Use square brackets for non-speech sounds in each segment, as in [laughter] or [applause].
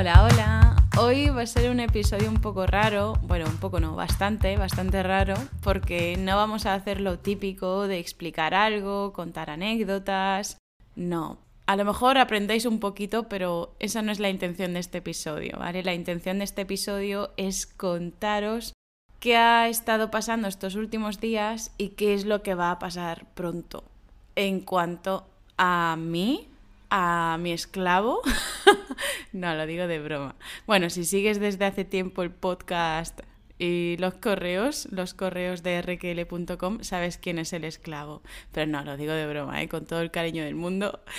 Hola, hola. Hoy va a ser un episodio un poco raro, bueno, un poco no, bastante, bastante raro, porque no vamos a hacer lo típico de explicar algo, contar anécdotas, no. A lo mejor aprendéis un poquito, pero esa no es la intención de este episodio, ¿vale? La intención de este episodio es contaros qué ha estado pasando estos últimos días y qué es lo que va a pasar pronto. En cuanto a mí, a mi esclavo. [laughs] [laughs] no, lo digo de broma. Bueno, si sigues desde hace tiempo el podcast y los correos, los correos de rql.com, sabes quién es el esclavo. Pero no, lo digo de broma, ¿eh? con todo el cariño del mundo. [laughs]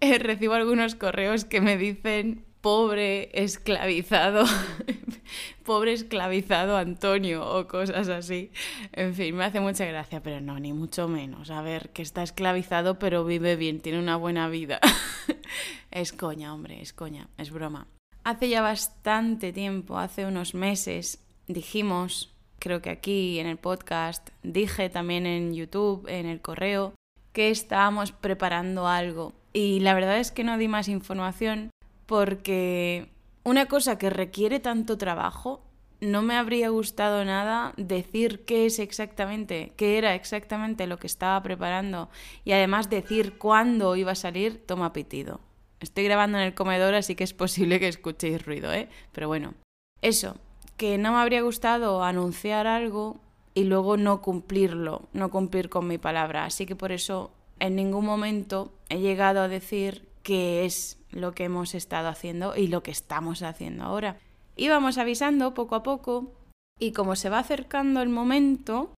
Eh, recibo algunos correos que me dicen pobre esclavizado, [laughs] [laughs] pobre esclavizado Antonio o cosas así. En fin, me hace mucha gracia, pero no, ni mucho menos. A ver, que está esclavizado pero vive bien, tiene una buena vida. [laughs] es coña, hombre, es coña, es broma. Hace ya bastante tiempo, hace unos meses, dijimos, creo que aquí en el podcast, dije también en YouTube, en el correo, que estábamos preparando algo. Y la verdad es que no di más información porque una cosa que requiere tanto trabajo, no me habría gustado nada decir qué es exactamente, qué era exactamente lo que estaba preparando y además decir cuándo iba a salir, toma pitido. Estoy grabando en el comedor, así que es posible que escuchéis ruido, ¿eh? Pero bueno, eso, que no me habría gustado anunciar algo y luego no cumplirlo, no cumplir con mi palabra. Así que por eso en ningún momento he llegado a decir qué es lo que hemos estado haciendo y lo que estamos haciendo ahora. Íbamos avisando poco a poco y como se va acercando el momento,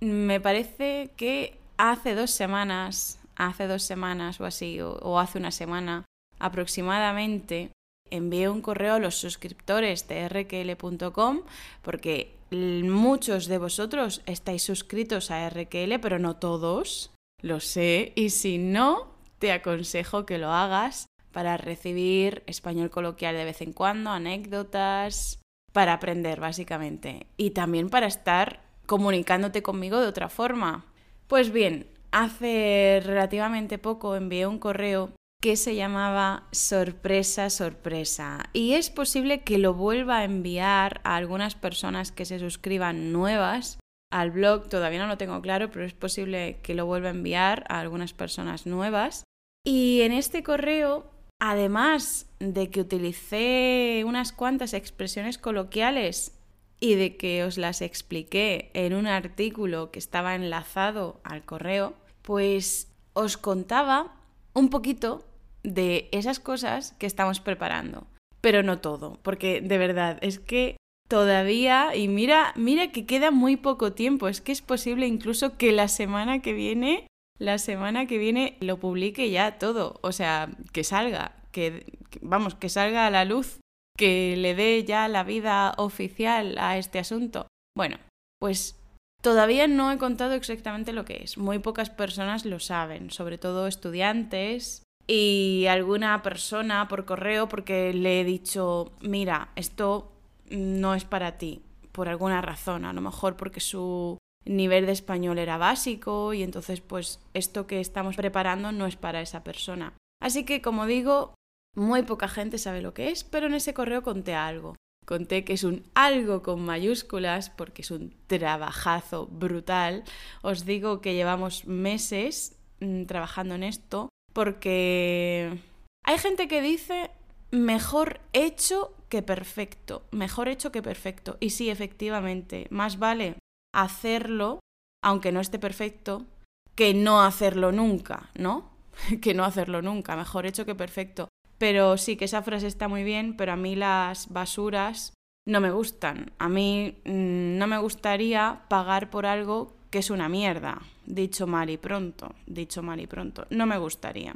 me parece que hace dos semanas, hace dos semanas o así, o, hace una semana aproximadamente, envié un correo a los suscriptores de rql.com porque muchos de vosotros estáis suscritos a RQL, pero no todos, lo sé, y si no, te aconsejo que lo hagas para recibir español coloquial de vez en cuando, anécdotas, para aprender básicamente y también para estar comunicándote conmigo de otra forma. Pues bien, hace relativamente poco envié un correo que se llamaba sorpresa, sorpresa. Y es posible que lo vuelva a enviar a algunas personas que se suscriban nuevas al blog, todavía no lo tengo claro, pero es posible que lo vuelva a enviar a algunas personas nuevas. Y en este correo, además de que utilicé unas cuantas expresiones coloquiales y de que os las expliqué en un artículo que estaba enlazado al correo, pues os contaba un poquito de esas cosas que estamos preparando. Pero no todo, porque de verdad es que todavía, y mira, mira que queda muy poco tiempo, es que es posible incluso que la semana que viene la semana que viene lo publique ya todo, o sea, que salga, que vamos, que salga a la luz, que le dé ya la vida oficial a este asunto. Bueno, pues todavía no he contado exactamente lo que es. Muy pocas personas lo saben, sobre todo estudiantes y alguna persona por correo porque le he dicho, mira, esto no es para ti, por alguna razón, a lo mejor porque su nivel de español era básico y entonces pues esto que estamos preparando no es para esa persona. Así que como digo, muy poca gente sabe lo que es, pero en ese correo conté algo. Conté que es un algo con mayúsculas porque es un trabajazo brutal. Os digo que llevamos meses mm, trabajando en esto porque hay gente que dice mejor hecho que perfecto, mejor hecho que perfecto. Y sí, efectivamente, más vale hacerlo, aunque no esté perfecto, que no hacerlo nunca, ¿no? [laughs] que no hacerlo nunca, mejor hecho que perfecto. Pero sí que esa frase está muy bien, pero a mí las basuras no me gustan. A mí mm, no me gustaría pagar por algo que es una mierda, dicho mal y pronto, dicho mal y pronto. No me gustaría.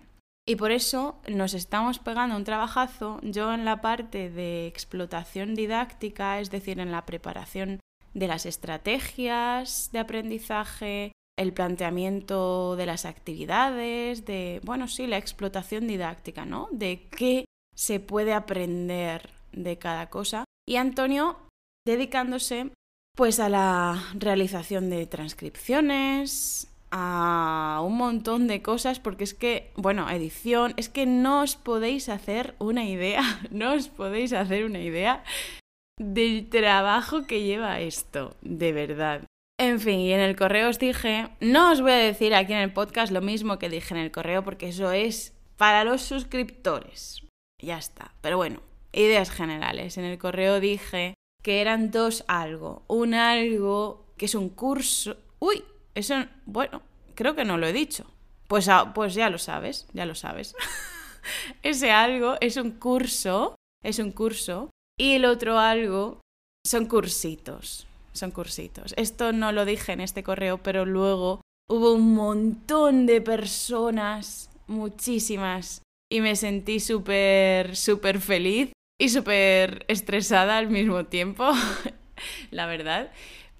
Y por eso nos estamos pegando un trabajazo, yo en la parte de explotación didáctica, es decir, en la preparación de las estrategias de aprendizaje, el planteamiento de las actividades, de, bueno, sí, la explotación didáctica, ¿no? De qué se puede aprender de cada cosa. Y Antonio dedicándose pues a la realización de transcripciones, a un montón de cosas porque es que, bueno, edición, es que no os podéis hacer una idea, [laughs] no os podéis hacer una idea del trabajo que lleva esto, de verdad. En fin, y en el correo os dije, no os voy a decir aquí en el podcast lo mismo que dije en el correo porque eso es para los suscriptores. Ya está. Pero bueno, ideas generales. En el correo dije que eran dos algo. Un algo que es un curso... Uy, eso... Bueno, creo que no lo he dicho. Pues, ah, pues ya lo sabes, ya lo sabes. [laughs] Ese algo es un curso, es un curso. Y el otro algo son cursitos son cursitos. Esto no lo dije en este correo, pero luego hubo un montón de personas, muchísimas, y me sentí súper, súper feliz y súper estresada al mismo tiempo, [laughs] la verdad.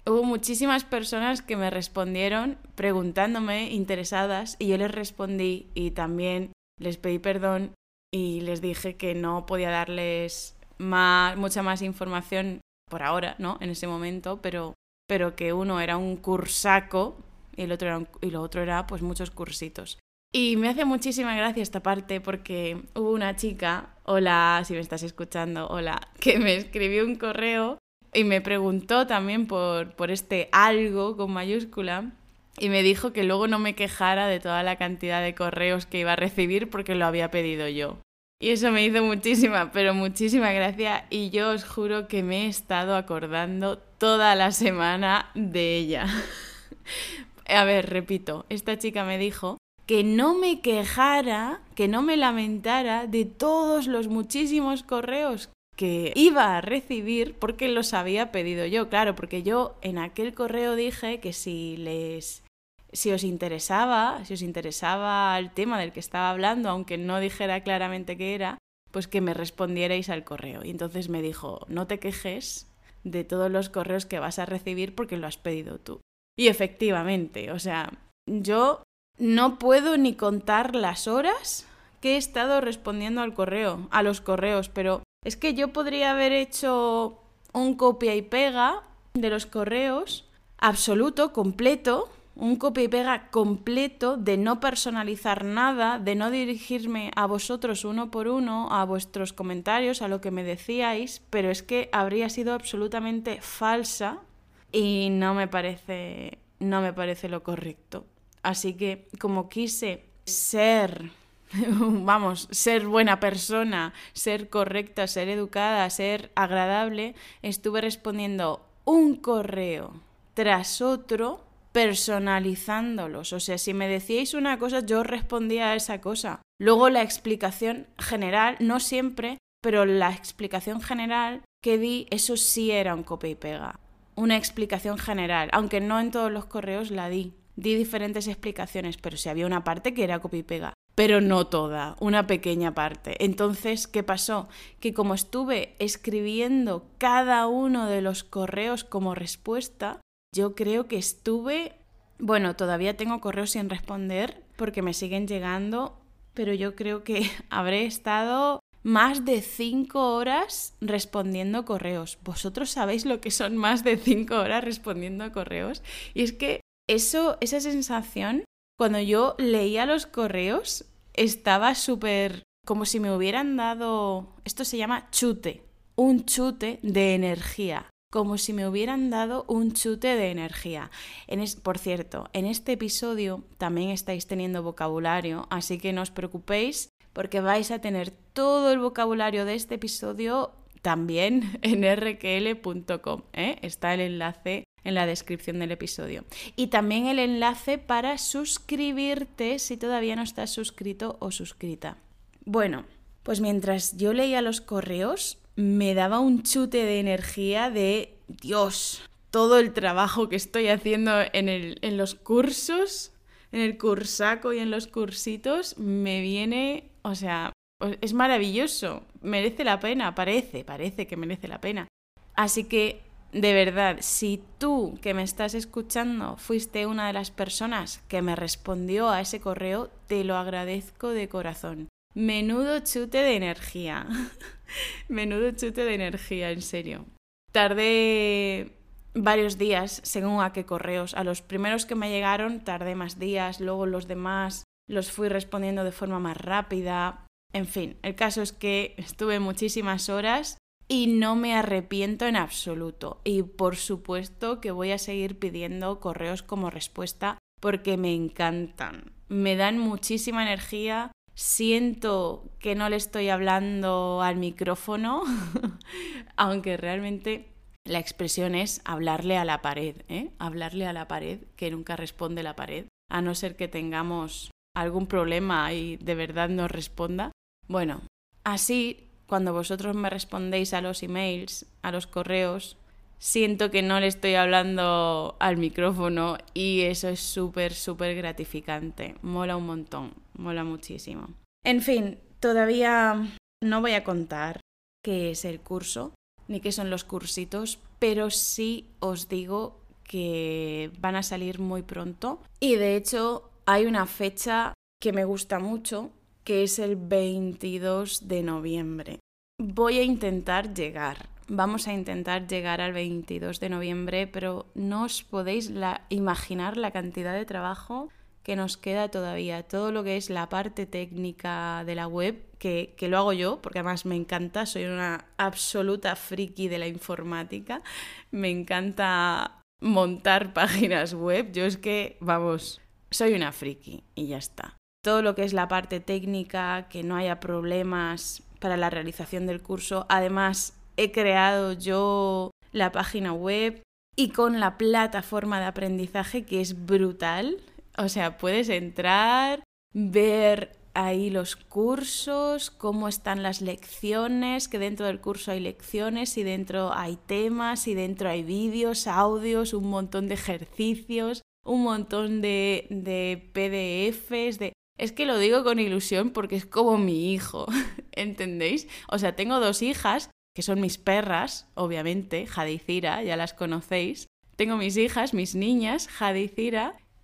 Hubo muchísimas personas que me respondieron preguntándome, interesadas, y yo les respondí y también les pedí perdón y les dije que no podía darles mucha más información por ahora, ¿no? En ese momento, pero, pero que uno era un cursaco y el otro era y lo otro era pues muchos cursitos. Y me hace muchísima gracia esta parte porque hubo una chica, hola, si me estás escuchando, hola, [laughs] que me escribió un correo y me preguntó también por, por este algo con mayúscula y me dijo que luego no me quejara de toda la cantidad de correos que iba a recibir porque lo había pedido yo. Y eso me hizo muchísima, pero muchísima gracia y yo os juro que me he estado acordando toda la semana de ella. [laughs] A ver, repito, esta chica me dijo que no me quejara, que no me lamentara de todos los muchísimos correos que iba a recibir porque los había pedido yo, claro, porque yo en aquel correo dije que si les si os interesaba, si os interesaba el tema del que estaba hablando, aunque no dijera claramente qué era, pues que me respondierais al correo. Y entonces me dijo, no te quejes de todos los correos que vas a recibir porque lo has pedido tú. Y efectivamente, o sea, yo no puedo ni contar las horas que he estado respondiendo al correo, a los correos, pero es que yo podría haber hecho un copia y pega de los correos absoluto, completo, un copia y pega completo de no personalizar nada, de no dirigirme a vosotros uno por uno, a vuestros comentarios, a lo que me decíais, pero es que habría sido absolutamente falsa y no me parece no me parece lo correcto. Así que como quise ser [laughs] vamos, ser buena persona, ser correcta, ser educada, ser agradable, estuve respondiendo un correo tras otro personalizándolos. O sea, si me decíais una cosa, yo respondía a esa cosa. Luego la explicación general, no siempre, pero la explicación general que di, eso sí era un copia y pega. Una explicación general, aunque no en todos los correos la di. Di diferentes explicaciones, pero si había una parte que era copia y pega. Pero no toda, una pequeña parte. Entonces, ¿qué pasó? Que como estuve escribiendo cada uno de los correos como respuesta, yo creo que estuve, bueno, todavía tengo correos sin responder porque me siguen llegando, pero yo creo que [laughs] habré estado más de cinco horas respondiendo correos. ¿Vosotros sabéis lo que son más de cinco horas respondiendo correos? Y es que eso, esa sensación, cuando yo leía los correos, estaba súper como si me hubieran dado, esto se llama chute, un chute de energía como si me hubieran dado un chute de energía. En por cierto, en este episodio también estáis teniendo vocabulario, así que no os preocupéis porque vais a tener todo el vocabulario de este episodio también [laughs] en rql.com. ¿eh? Está el enlace en la descripción del episodio. Y también el enlace para suscribirte si todavía no estás suscrito o suscrita. Bueno, pues mientras yo leía los correos, me daba un chute de energía de Dios, todo el trabajo que estoy haciendo en, el, en los cursos, en el cursaco y en los cursitos, me viene, o sea, es maravilloso, merece la pena, parece, parece que merece la pena. Así que, de verdad, si tú que me estás escuchando fuiste una de las personas que me respondió a ese correo, te lo agradezco de corazón. Menudo chute de energía. [laughs] [laughs] Menudo chute de energía, en serio. Tardé varios días según a qué correos. A los primeros que me llegaron tardé más días, luego los demás los fui respondiendo de forma más rápida. En fin, el caso es que [laughs] estuve muchísimas horas y no me arrepiento en absoluto. Y por supuesto que voy a seguir pidiendo correos como respuesta porque me encantan. Me dan muchísima energía. Siento que no le estoy hablando al micrófono, [laughs] aunque realmente la expresión es hablarle a la pared, ¿eh? Hablarle a la pared, que nunca responde la pared, a no ser que tengamos algún problema y de verdad nos responda. Bueno, así, cuando vosotros me respondéis a los emails, a los correos, siento que no le estoy hablando al micrófono y eso es súper, súper gratificante. Mola un montón, mola muchísimo. En fin, todavía no voy a contar qué es el curso ni qué son los cursitos, pero sí os digo que van a salir muy pronto y de hecho hay una fecha que me gusta mucho, que es el 22 de noviembre. Voy a intentar llegar. Vamos a intentar llegar al 22 de noviembre, pero no os podéis imaginar la cantidad de trabajo que nos queda todavía. Todo lo que es la parte técnica de la web, que, que, lo hago yo, porque además me encanta, soy una absoluta friki de la informática. Me encanta montar páginas web. Yo es que, vamos, soy una friki y ya está. Todo lo que es la parte técnica, que no haya problemas para la realización del curso. Además, he creado yo la página web y con la plataforma de aprendizaje que es brutal. O sea, puedes entrar, ver ahí los cursos, cómo están las lecciones, que dentro del curso hay lecciones y dentro hay temas y dentro hay vídeos, audios, un montón de ejercicios un montón de, de PDFs, de... Es que lo digo con ilusión porque es como mi hijo, [laughs] ¿entendéis? O sea, tengo dos hijas, que son mis perras, obviamente, Jade ya las conocéis. Tengo mis hijas, mis niñas, Jade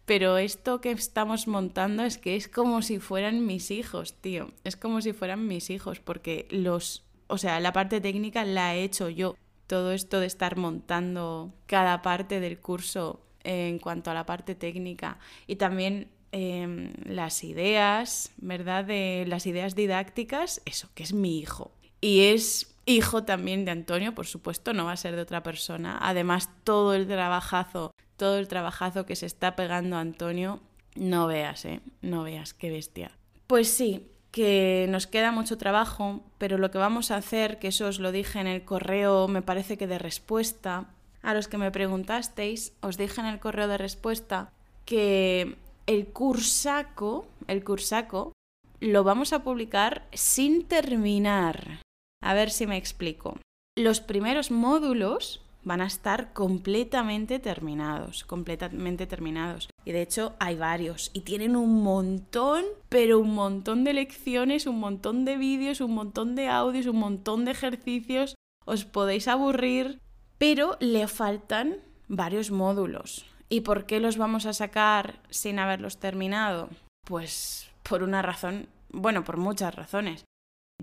pero esto que estamos montando es que es como si fueran mis hijos, tío. Es como si fueran mis hijos, porque los... O sea, la parte técnica la he hecho yo. Todo esto de estar montando cada parte del curso en cuanto a la parte técnica y también em, las ideas, ¿verdad? De las ideas didácticas, eso, que es mi hijo. Y es hijo también de Antonio, por supuesto, no va a ser de otra persona. Además, todo el trabajazo, todo el trabajazo que se está pegando Antonio, no veas, ¿eh? No veas, qué bestia. Pues sí, que nos queda mucho trabajo, pero lo que vamos a hacer, que eso os lo dije en el correo, me parece que de respuesta, a los que me preguntasteis, os dije en el correo de respuesta que el cursaco, el cursaco, lo vamos a publicar sin terminar. A ver si me explico. Los primeros módulos van a estar completamente terminados, completamente terminados. Y de hecho hay varios y tienen un montón, pero un montón de lecciones, un montón de vídeos, un montón de audios, un montón de ejercicios. Os podéis aburrir pero le faltan varios módulos. ¿Y por qué los vamos a sacar sin haberlos terminado? Pues por una razón, bueno, por muchas razones.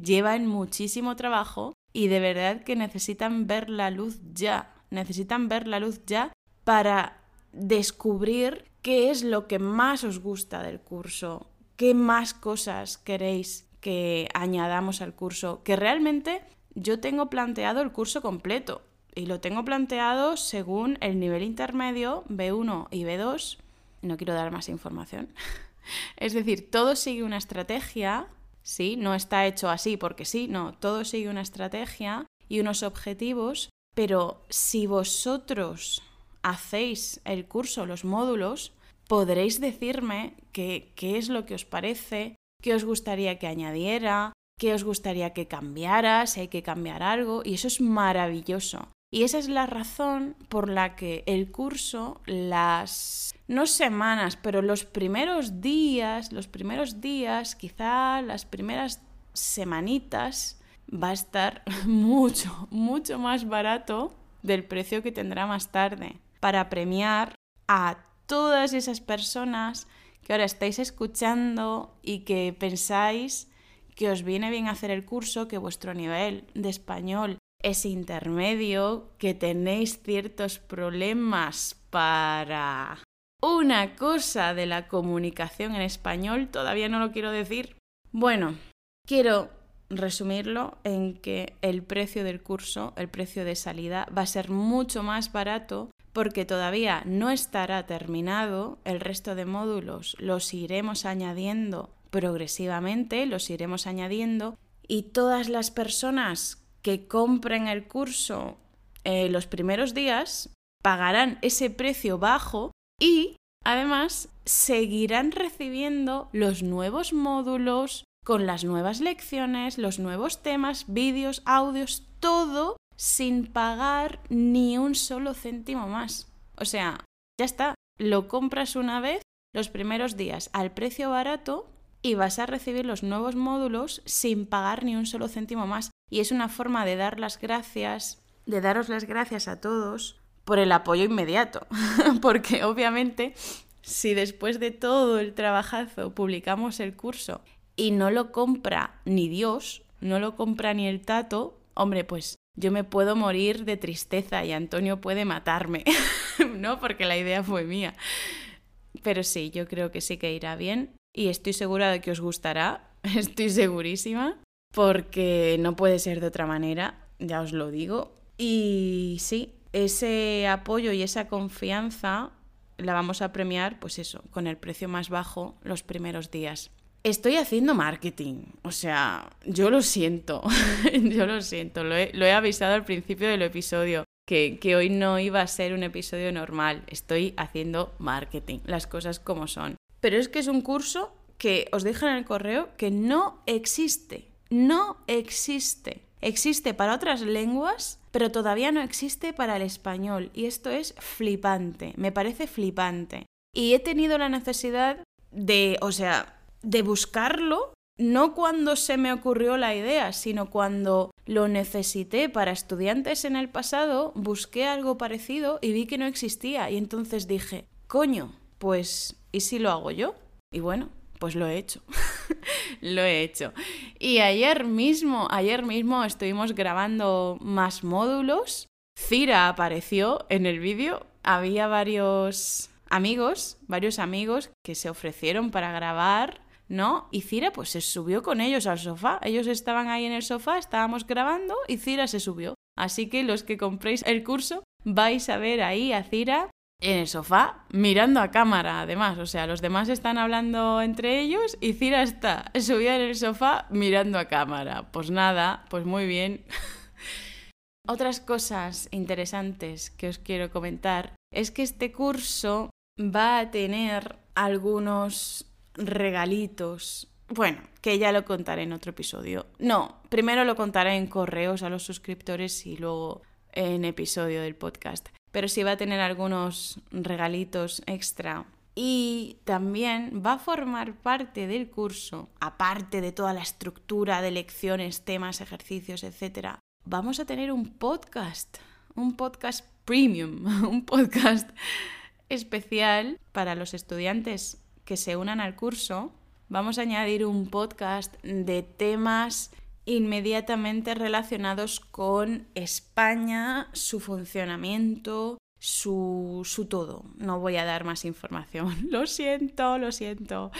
Llevan muchísimo trabajo y de verdad que necesitan ver la luz ya. Necesitan ver la luz ya para descubrir qué es lo que más os gusta del curso, qué más cosas queréis que añadamos al curso, que realmente yo tengo planteado el curso completo y lo tengo planteado según el nivel intermedio B1 y B2. No quiero dar más información. [laughs] es decir, todo sigue una estrategia, sí, no está hecho así porque sí, no, todo sigue una estrategia y unos objetivos, pero si vosotros hacéis el curso, los módulos, podréis decirme qué es lo que os parece, qué os gustaría que añadiera, qué os gustaría que cambiara, si hay que cambiar algo, y eso es maravilloso. Y esa es la razón por la que el curso, las, no semanas, pero los primeros días, los primeros días, quizá las primeras semanitas, va a estar [laughs] mucho, mucho más barato del precio que tendrá más tarde, para premiar a todas esas personas que ahora estáis escuchando y que pensáis que os viene bien hacer el curso, que vuestro nivel de español ese intermedio, que tenéis ciertos problemas para una cosa de la comunicación en español, todavía no lo quiero decir. Bueno, quiero resumirlo en que el precio del curso, el precio de salida, va a ser mucho más barato porque todavía no estará terminado, el resto de módulos los iremos añadiendo progresivamente, los iremos añadiendo y todas las personas que compren el curso eh, los primeros días pagarán ese precio bajo y además seguirán recibiendo los nuevos módulos con las nuevas lecciones, los nuevos temas, vídeos, audios, todo sin pagar ni un solo céntimo más. O sea, ya está, lo compras una vez los primeros días al precio barato y vas a recibir los nuevos módulos sin pagar ni un solo céntimo más. Y es una forma de dar las gracias, de daros las gracias a todos por el apoyo inmediato. [laughs] Porque obviamente, si después de todo el trabajazo publicamos el curso y no lo compra ni Dios, no lo compra ni el tato, hombre, pues yo me puedo morir de tristeza y Antonio puede matarme, [laughs] ¿no? Porque la idea fue mía. Pero sí, yo creo que sí que irá bien y estoy segura de que os gustará, [laughs] estoy segurísima, porque no puede ser de otra manera, ya os lo digo. Y sí, ese apoyo y esa confianza la vamos a premiar, pues eso, con el precio más bajo los primeros días. Estoy haciendo marketing, o sea, yo lo siento, [laughs] yo lo siento, lo he, avisado al principio del episodio, que, que, hoy no iba a ser un episodio normal, estoy haciendo marketing, las cosas como son. Pero es que es un curso que os dije en el correo que no existe, no existe. Existe para otras lenguas, pero todavía no existe para el español, y esto es flipante, me parece flipante. Y he tenido la necesidad de, o sea, de buscarlo, no cuando se me ocurrió la idea, sino cuando lo necesité para estudiantes en el pasado, busqué algo parecido y vi que no existía. Y entonces dije, coño, pues, ¿y si lo hago yo? Y bueno, pues lo he hecho. [laughs] lo he hecho. Y ayer mismo, ayer mismo estuvimos grabando más módulos. Cira apareció en el vídeo. Había varios amigos, varios amigos que se ofrecieron para grabar ¿no? Y Cira pues se subió con ellos al sofá. Ellos estaban ahí en el sofá, estábamos grabando y Cira se subió. Así que los que compréis el curso vais a ver ahí a Cira en el sofá mirando a cámara además. O sea, los demás están hablando entre ellos y Cira está subida en el sofá mirando a cámara. Pues nada, pues muy bien. [laughs] Otras cosas interesantes que os quiero comentar es que este curso va a tener algunos regalitos. Bueno, que ya lo contaré en otro episodio. No, primero lo contaré en correos a los suscriptores y luego en episodio del podcast. Pero sí va a tener algunos regalitos extra. Y también va a formar parte del curso, aparte de toda la estructura de lecciones, temas, ejercicios, etc. Vamos a tener un podcast, un podcast premium, [laughs] un podcast especial para los estudiantes que se unan al curso, vamos a añadir un podcast de temas inmediatamente relacionados con España, su funcionamiento, su, su, todo. No voy a dar más información. [laughs] Lo siento, lo siento.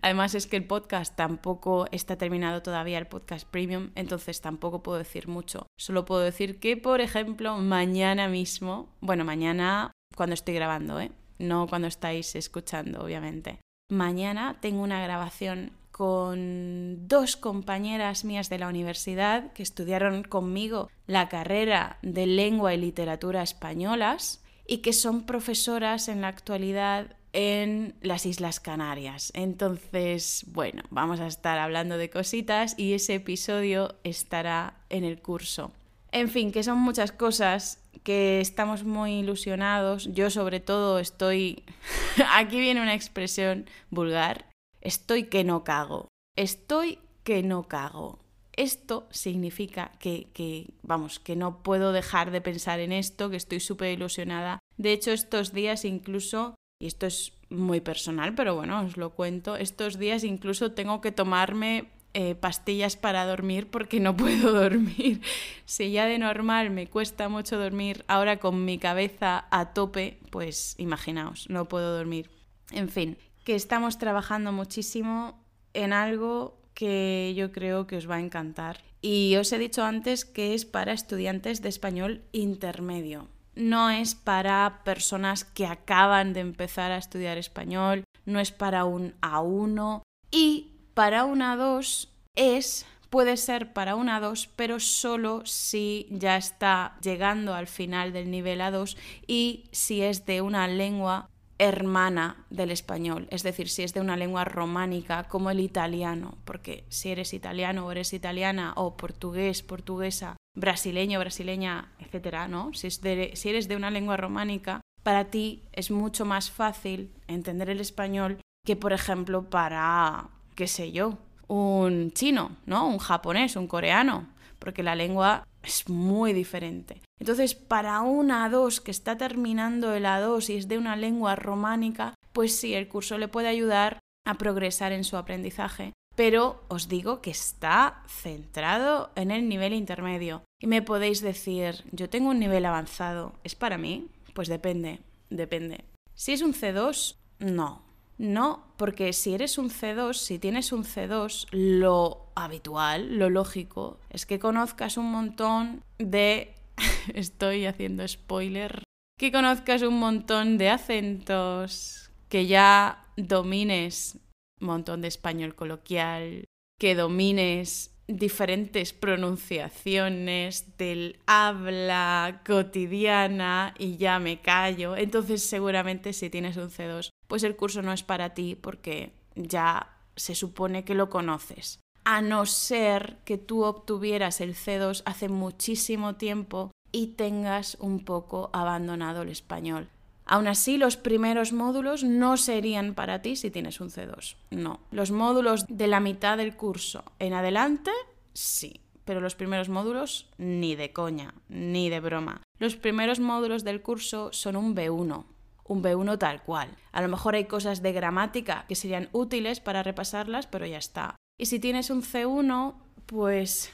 Además es que el podcast tampoco está terminado todavía, el podcast premium, entonces tampoco puedo decir mucho. Solo puedo decir que, por ejemplo, mañana mismo, bueno, mañana cuando estoy grabando, ¿eh? No cuando estáis escuchando, obviamente. Mañana tengo una grabación con dos compañeras mías de la universidad que estudiaron conmigo la carrera de lengua y literatura españolas y que son profesoras en la actualidad en las Islas Canarias. Entonces, bueno, vamos a estar hablando de cositas y ese episodio estará en el curso. En fin, que son muchas cosas que estamos muy ilusionados. Yo sobre todo estoy... [laughs] Aquí viene una expresión vulgar. Estoy que no cago. Estoy que no cago. Esto significa que, que, vamos, que no puedo dejar de pensar en esto, que estoy súper ilusionada. De hecho, estos días incluso, y esto es muy personal, pero bueno, os lo cuento, estos días incluso tengo que tomarme eh, pastillas para dormir porque no [laughs] puedo dormir. Si ya de normal me cuesta mucho dormir, ahora con mi cabeza a tope, pues imaginaos, no puedo dormir. En fin, que estamos trabajando muchísimo en algo que yo creo que os va a encantar. Y os he dicho antes que es para estudiantes de español intermedio. No es para personas que acaban de empezar a estudiar español, no es para un A1 y para un A2 es puede ser para un A2, pero solo si ya está llegando al final del nivel A2 y si es de una lengua hermana del español, es decir, si es de una lengua románica como el italiano, porque si eres italiano o eres italiana o portugués, portuguesa, brasileño, brasileña, etcétera, ¿no? Si, si eres de una lengua románica, para ti es mucho más fácil entender el español que, por ejemplo, para, qué sé yo, un chino, ¿no? Un japonés, un coreano, porque la lengua es muy diferente. Entonces, para un A2 que está terminando el A2 y es de una lengua románica, pues sí, el curso le puede ayudar a progresar en su aprendizaje. Pero os digo que está centrado en el nivel intermedio. Y me podéis decir, yo tengo un nivel avanzado, ¿es para mí? Pues depende, depende. Si es un C2, no. No, porque si eres un C2, si tienes un C2, lo habitual, lo lógico, es que conozcas un montón de... [laughs] Estoy haciendo spoiler. Que conozcas un montón de acentos, que ya domines un montón de español coloquial, que domines diferentes pronunciaciones del habla cotidiana y ya me callo. Entonces seguramente si tienes un C2 pues el curso no es para ti porque ya se supone que lo conoces. A no ser que tú obtuvieras el C2 hace muchísimo tiempo y tengas un poco abandonado el español. Aún así, los primeros módulos no serían para ti si tienes un C2. No. Los módulos de la mitad del curso en adelante, sí. Pero los primeros módulos, ni de coña, ni de broma. Los primeros módulos del curso son un B1 un B1 tal cual. A lo mejor hay cosas de gramática que serían útiles para repasarlas, pero ya está. Y si tienes un C1, pues...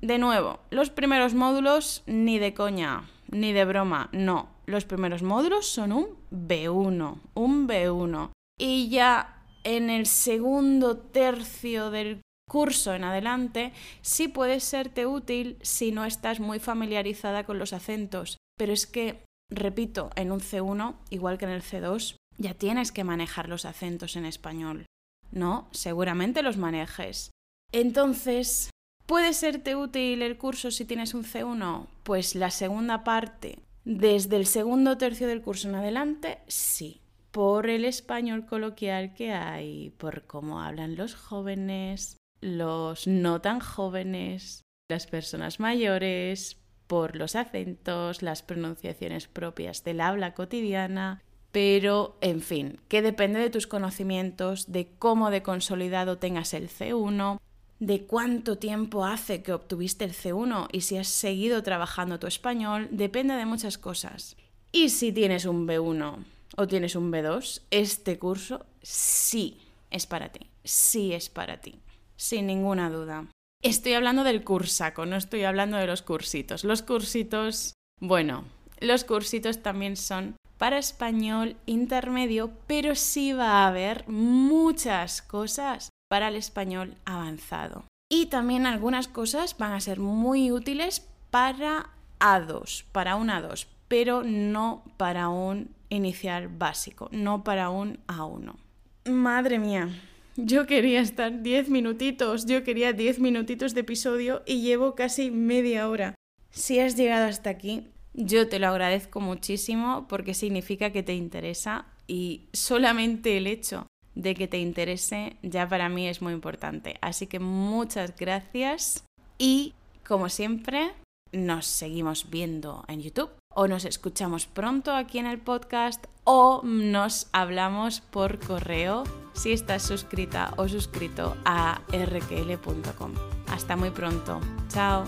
De nuevo, los primeros módulos ni de coña, ni de broma, no. Los primeros módulos son un B1, un B1. Y ya en el segundo tercio del curso en adelante, sí puede serte útil si no estás muy familiarizada con los acentos. Pero es que repito, en un C1, igual que en el C2, ya tienes que manejar los acentos en español. No, seguramente los manejes. Entonces, ¿puede serte útil el curso si tienes un C1? Pues la segunda parte, desde el segundo tercio del curso en adelante, sí. Por el español coloquial que hay, por cómo hablan los jóvenes, los no tan jóvenes, las personas mayores, por los acentos, las pronunciaciones propias del habla cotidiana, pero en fin, que depende de tus conocimientos, de cómo de consolidado tengas el C1, de cuánto tiempo hace que obtuviste el C1 y si has seguido trabajando tu español, depende de muchas cosas. Y si tienes un B1 o tienes un B2, este curso sí es para ti, sí es para ti, sin ninguna duda. Estoy hablando del cursaco, no estoy hablando de los cursitos. Los cursitos, bueno, los cursitos también son para español intermedio, pero sí va a haber muchas cosas para el español avanzado. Y también algunas cosas van a ser muy útiles para A2, para un A2, pero no para un inicial básico, no para un A1. Madre mía, yo quería estar 10 minutitos, yo quería 10 minutitos de episodio y llevo casi media hora. Si has llegado hasta aquí, yo te lo agradezco muchísimo porque significa que te interesa y solamente el hecho de que te interese ya para mí es muy importante. Así que muchas gracias y como siempre nos seguimos viendo en YouTube o nos escuchamos pronto aquí en el podcast o nos hablamos por correo si estás suscrita o suscrito a rkl.com. Hasta muy pronto. Chao.